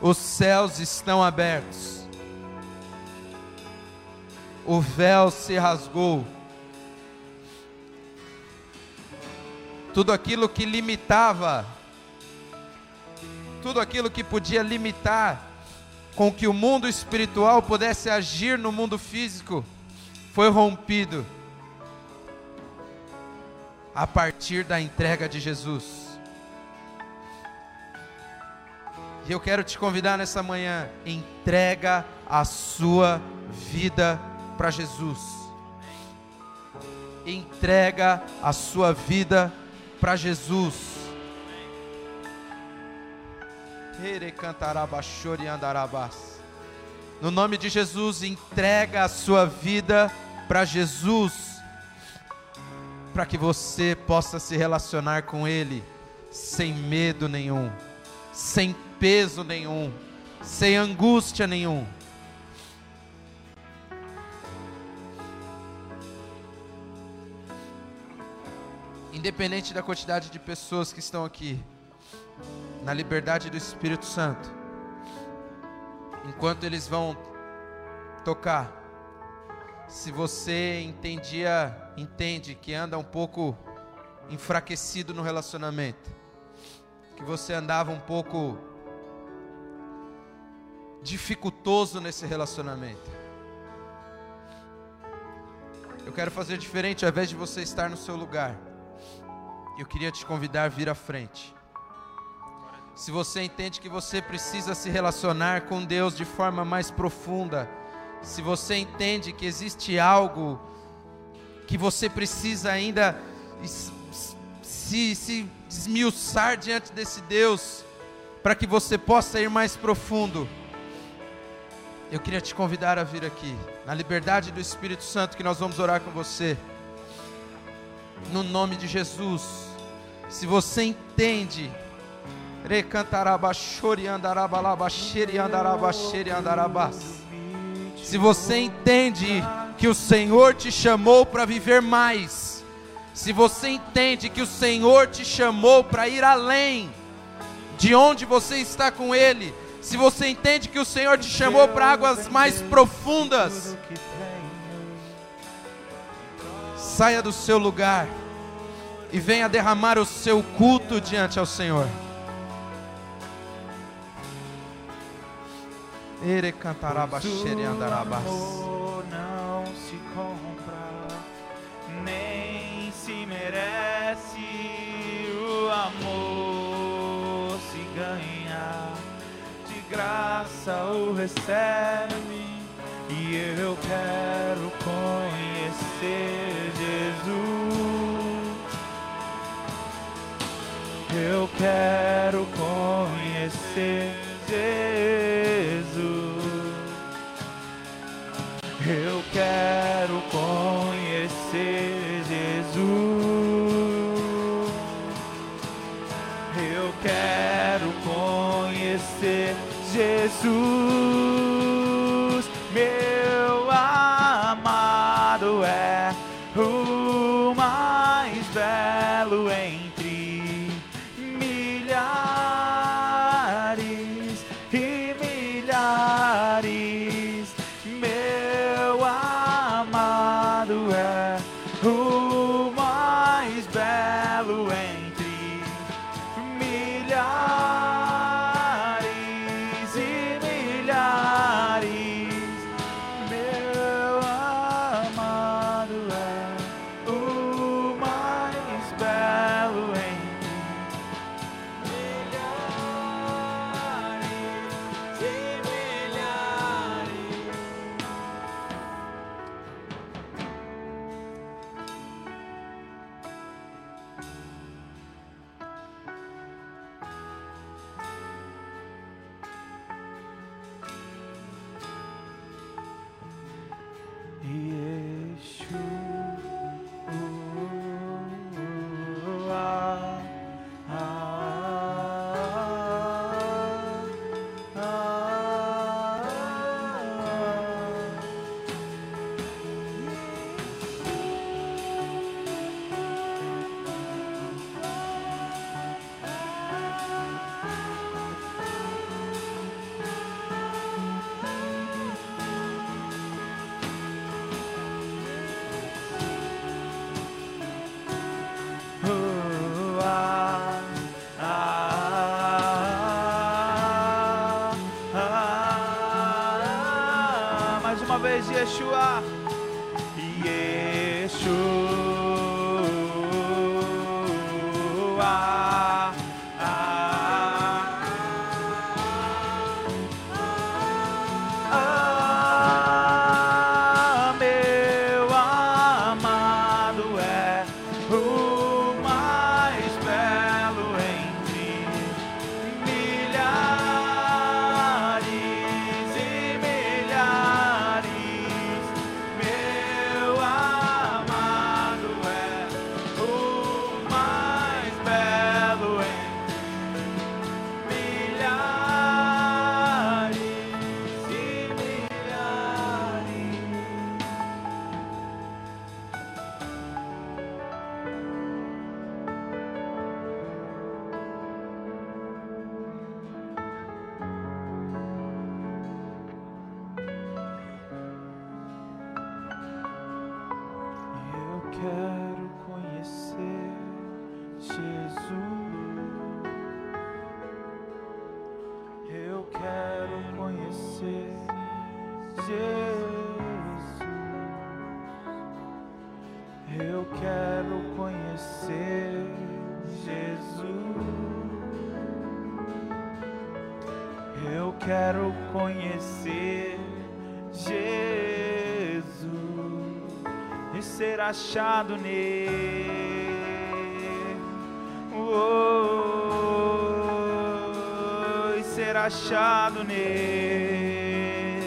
os céus estão abertos. O véu se rasgou. Tudo aquilo que limitava tudo aquilo que podia limitar com que o mundo espiritual pudesse agir no mundo físico foi rompido a partir da entrega de Jesus. E eu quero te convidar nessa manhã, entrega a sua vida para Jesus. Entrega a sua vida para Jesus. No nome de Jesus, entrega a sua vida para Jesus, para que você possa se relacionar com Ele sem medo nenhum, sem peso nenhum, sem angústia nenhum. Independente da quantidade de pessoas que estão aqui, na liberdade do Espírito Santo. Enquanto eles vão tocar, se você entendia, entende que anda um pouco enfraquecido no relacionamento, que você andava um pouco dificultoso nesse relacionamento. Eu quero fazer diferente, ao invés de você estar no seu lugar. Eu queria te convidar a vir à frente. Se você entende que você precisa se relacionar com Deus de forma mais profunda, se você entende que existe algo que você precisa ainda se, se desmiuçar diante desse Deus, para que você possa ir mais profundo, eu queria te convidar a vir aqui, na liberdade do Espírito Santo, que nós vamos orar com você, no nome de Jesus. Se você entende, se você entende que o Senhor te chamou para viver mais, se você entende que o Senhor te chamou para ir além de onde você está com Ele, se você entende que o Senhor te chamou para águas mais profundas, saia do seu lugar e venha derramar o seu culto diante ao Senhor. Ere cantaraba andarabas. Não se compra, nem se merece o amor se ganha de graça o recebe e eu quero conhecer Jesus. Eu quero conhecer Eu quero conhecer Jesus. Eu quero conhecer Jesus. Uma Eu achado nele. Oh, ser achado nele.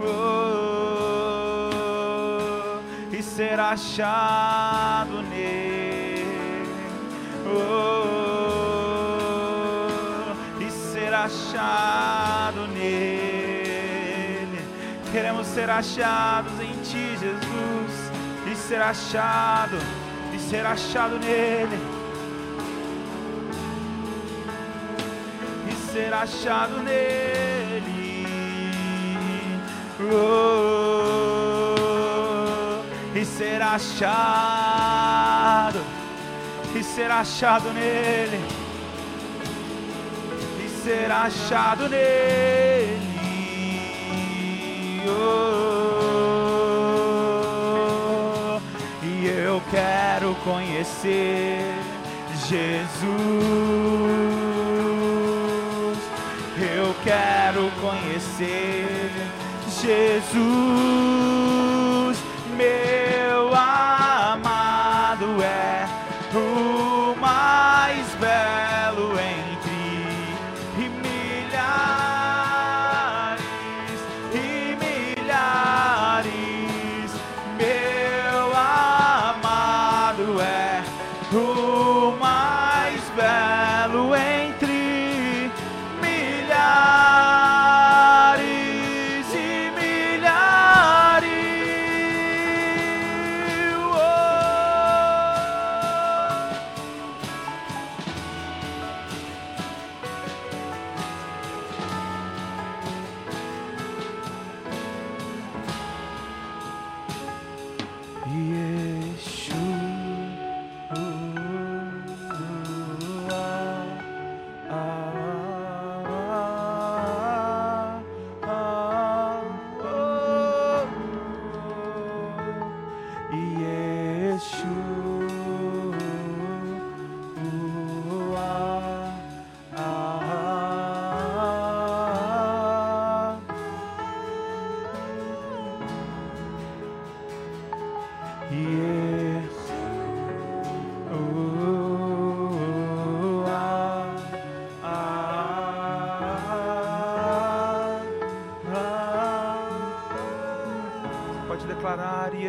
Oh, e ser achado nele. Oh, e ser achado nele. Queremos ser achados ser achado, e ser achado nele. E ser achado nele. Oh, e ser achado, e ser achado nele e ser achado nele. Oh, quero conhecer Jesus. Eu quero conhecer Jesus,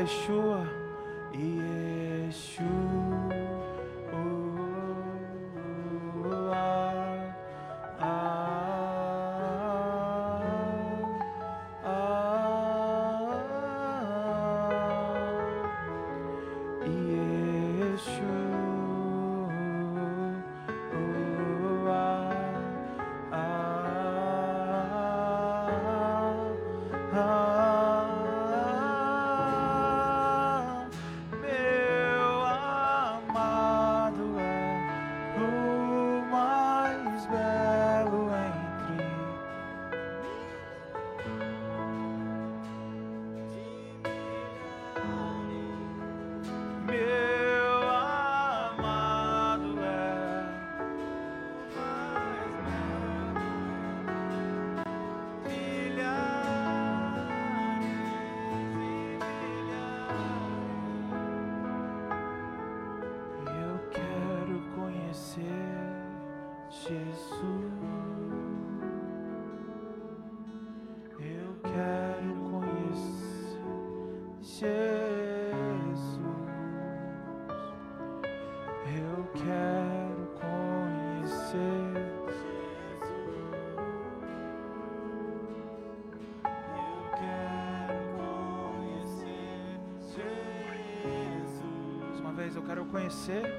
show conhecer.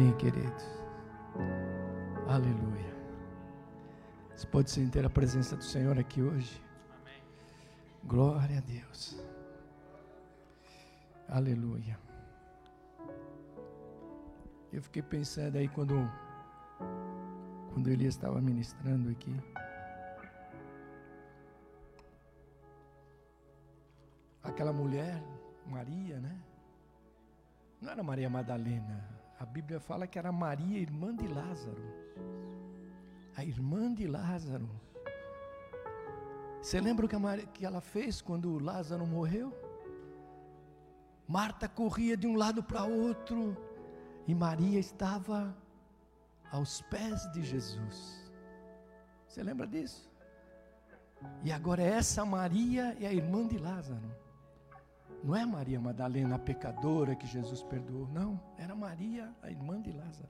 Bem, queridos. Aleluia. Você pode sentir a presença do Senhor aqui hoje. Amém. Glória a Deus. Aleluia. Eu fiquei pensando aí quando quando Elias estava ministrando aqui. Aquela mulher, Maria, né? Não era Maria Madalena. A Bíblia fala que era Maria, irmã de Lázaro. A irmã de Lázaro. Você lembra o que, Maria, que ela fez quando Lázaro morreu? Marta corria de um lado para outro e Maria estava aos pés de Jesus. Você lembra disso? E agora essa Maria é a irmã de Lázaro. Não é Maria Madalena, a pecadora que Jesus perdoou, não. Era Maria, a irmã de Lázaro.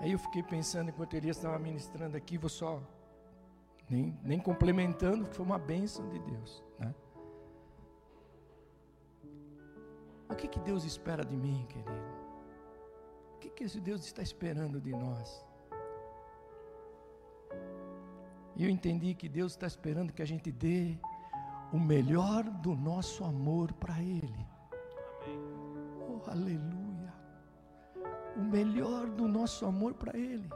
Aí eu fiquei pensando, enquanto Elias estava ministrando aqui, vou só, nem, nem complementando, que foi uma bênção de Deus. Né? O que, que Deus espera de mim, querido? O que, que esse Deus está esperando de nós? E eu entendi que Deus está esperando que a gente dê o melhor do nosso amor para Ele. Amém. Oh, aleluia. O melhor do nosso amor para Ele.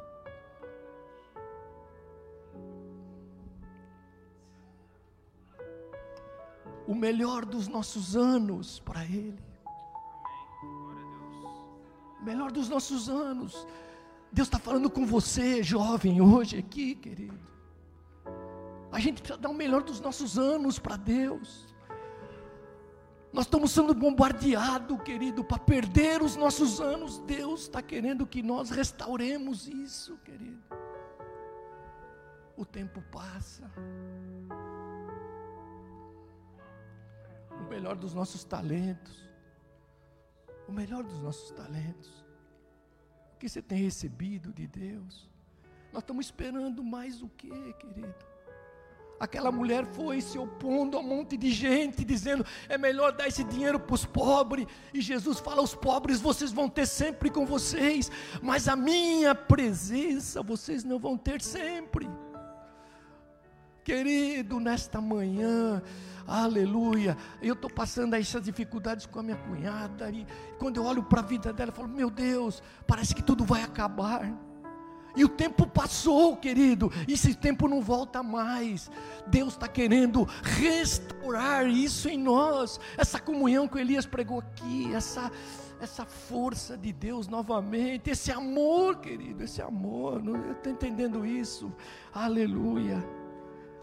O melhor dos nossos anos para Ele. O melhor dos nossos anos. Deus está falando com você, jovem, hoje aqui, querido. A gente precisa dar o melhor dos nossos anos para Deus. Nós estamos sendo bombardeados, querido, para perder os nossos anos. Deus está querendo que nós restauremos isso, querido. O tempo passa. O melhor dos nossos talentos. O melhor dos nossos talentos. O que você tem recebido de Deus? Nós estamos esperando mais o que, querido? Aquela mulher foi se opondo a um monte de gente, dizendo: é melhor dar esse dinheiro para os pobres. E Jesus fala: os pobres vocês vão ter sempre com vocês, mas a minha presença vocês não vão ter sempre. Querido, nesta manhã, aleluia, eu estou passando essas dificuldades com a minha cunhada, e quando eu olho para a vida dela, eu falo: meu Deus, parece que tudo vai acabar. E o tempo passou, querido, e esse tempo não volta mais. Deus está querendo restaurar isso em nós, essa comunhão que Elias pregou aqui, essa, essa força de Deus novamente, esse amor, querido, esse amor. Eu estou entendendo isso, aleluia.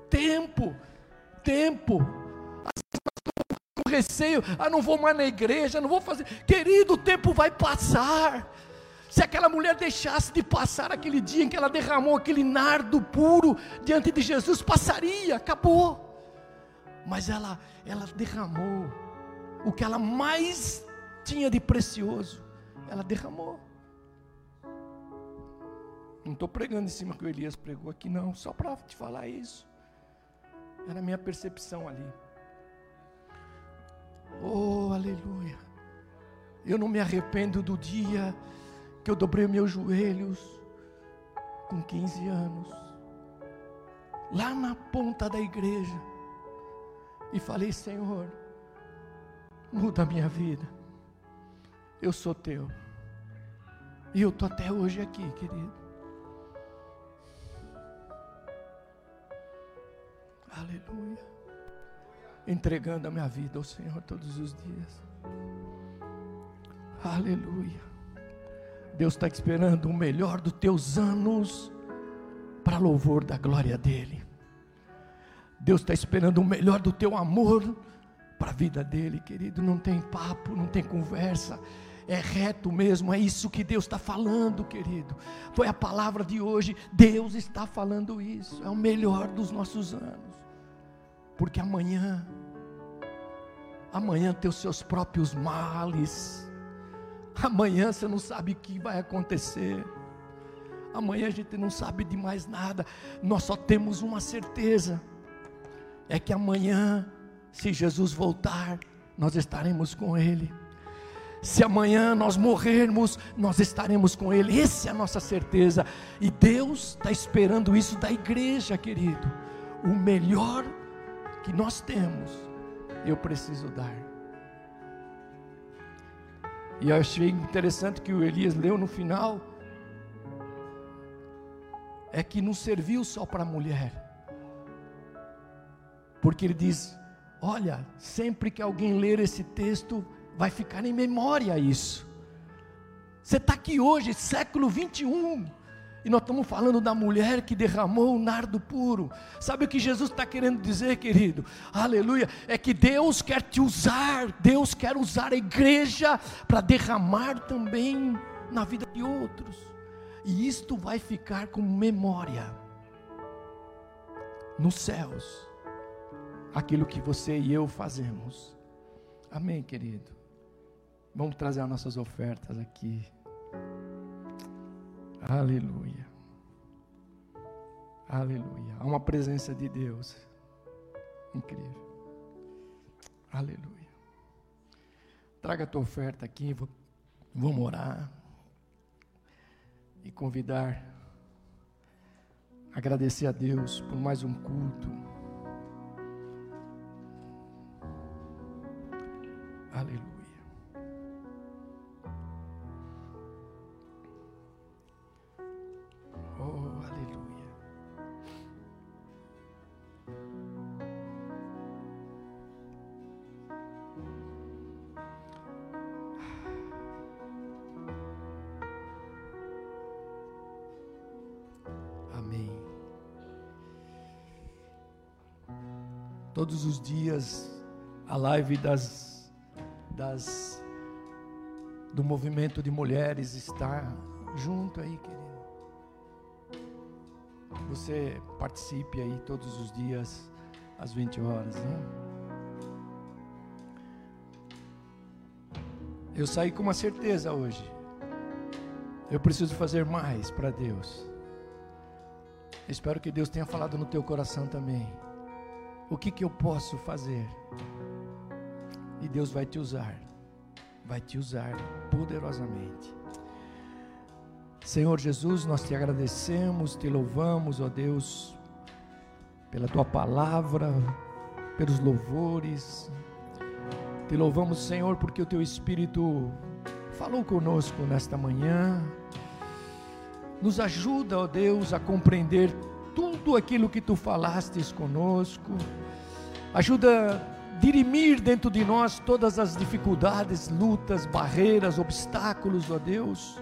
Tempo, tempo. Com receio, ah, não vou mais na igreja, não vou fazer. Querido, o tempo vai passar. Se aquela mulher deixasse de passar aquele dia em que ela derramou aquele nardo puro diante de Jesus, passaria, acabou. Mas ela, ela derramou o que ela mais tinha de precioso, ela derramou. Não estou pregando em cima que o Elias pregou aqui, não, só para te falar isso. Era a minha percepção ali. Oh, aleluia. Eu não me arrependo do dia que eu dobrei meus joelhos com 15 anos, lá na ponta da igreja, e falei: Senhor, muda a minha vida, eu sou teu, e eu estou até hoje aqui, querido. Aleluia. Entregando a minha vida ao Senhor todos os dias. Aleluia. Deus está esperando o melhor dos teus anos para louvor da glória dEle. Deus está esperando o melhor do teu amor para a vida dEle, querido. Não tem papo, não tem conversa. É reto mesmo, é isso que Deus está falando, querido. Foi a palavra de hoje. Deus está falando isso. É o melhor dos nossos anos. Porque amanhã, amanhã tem os seus próprios males Amanhã você não sabe o que vai acontecer. Amanhã a gente não sabe de mais nada. Nós só temos uma certeza: é que amanhã, se Jesus voltar, nós estaremos com Ele. Se amanhã nós morrermos, nós estaremos com Ele, essa é a nossa certeza. E Deus está esperando isso da igreja, querido. O melhor que nós temos, eu preciso dar. E eu achei interessante que o Elias leu no final, é que não serviu só para a mulher, porque ele diz: olha, sempre que alguém ler esse texto, vai ficar em memória isso. Você está aqui hoje, século 21, e nós estamos falando da mulher que derramou o nardo puro. Sabe o que Jesus está querendo dizer, querido? Aleluia. É que Deus quer te usar, Deus quer usar a igreja para derramar também na vida de outros. E isto vai ficar como memória nos céus. Aquilo que você e eu fazemos. Amém, querido. Vamos trazer as nossas ofertas aqui. Aleluia. Aleluia. Há uma presença de Deus. Incrível. Aleluia. Traga a tua oferta aqui. Vamos orar. E convidar. Agradecer a Deus por mais um culto. Aleluia. Todos os dias a live das, das do movimento de mulheres está junto aí, querido. Você participe aí todos os dias às 20 horas, né? Eu saí com uma certeza hoje. Eu preciso fazer mais para Deus. Espero que Deus tenha falado no teu coração também o que, que eu posso fazer? E Deus vai te usar, vai te usar poderosamente. Senhor Jesus, nós te agradecemos, te louvamos, ó Deus, pela tua palavra, pelos louvores. Te louvamos, Senhor, porque o teu Espírito falou conosco nesta manhã. Nos ajuda, ó Deus, a compreender tudo aquilo que tu falastes conosco. Ajuda a dirimir dentro de nós todas as dificuldades, lutas, barreiras, obstáculos, ó Deus.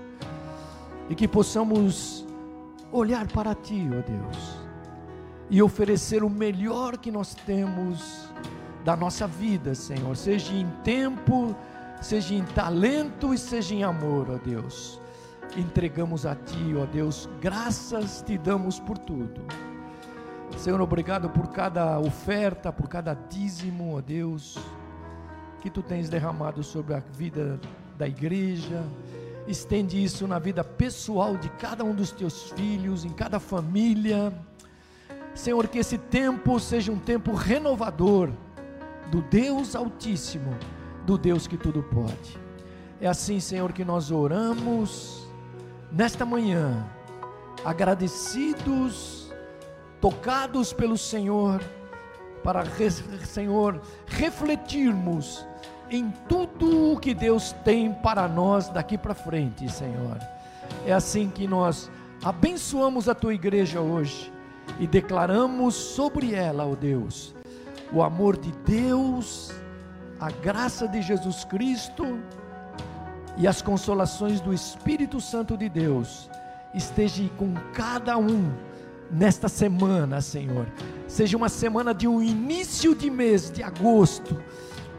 E que possamos olhar para ti, ó Deus, e oferecer o melhor que nós temos da nossa vida, Senhor, seja em tempo, seja em talento e seja em amor, ó Deus entregamos a Ti, ó Deus, graças te damos por tudo. Senhor, obrigado por cada oferta, por cada dízimo, ó Deus, que Tu tens derramado sobre a vida da igreja. Estende isso na vida pessoal de cada um dos Teus filhos, em cada família. Senhor, que esse tempo seja um tempo renovador do Deus Altíssimo, do Deus que tudo pode. É assim, Senhor, que nós oramos nesta manhã, agradecidos, tocados pelo Senhor, para, Senhor, refletirmos em tudo o que Deus tem para nós daqui para frente, Senhor. É assim que nós abençoamos a tua igreja hoje e declaramos sobre ela, ó Deus, o amor de Deus, a graça de Jesus Cristo e as consolações do Espírito Santo de Deus esteja com cada um nesta semana, Senhor. Seja uma semana de um início de mês de agosto,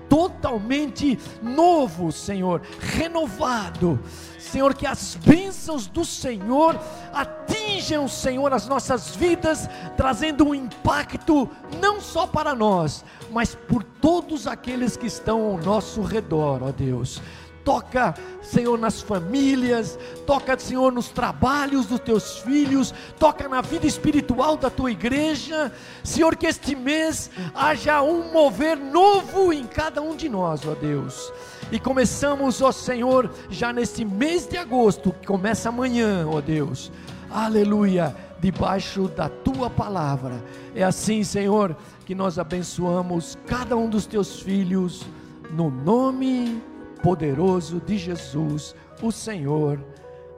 totalmente novo, Senhor, renovado. Senhor, que as bênçãos do Senhor atinjam, Senhor, as nossas vidas, trazendo um impacto não só para nós, mas por todos aqueles que estão ao nosso redor, ó Deus toca, Senhor, nas famílias, toca, Senhor, nos trabalhos dos teus filhos, toca na vida espiritual da tua igreja, Senhor, que este mês haja um mover novo em cada um de nós, ó Deus. E começamos, ó Senhor, já neste mês de agosto, que começa amanhã, ó Deus. Aleluia, debaixo da tua palavra. É assim, Senhor, que nós abençoamos cada um dos teus filhos, no nome poderoso de Jesus, o Senhor.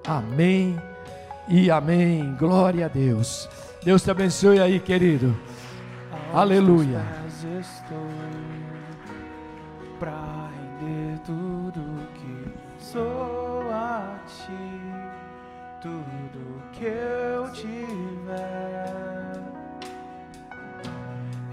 Amém e amém. Glória a Deus. Deus te abençoe aí, querido. Aleluia. Estou pra render tudo que sou a ti, tudo que eu tiver.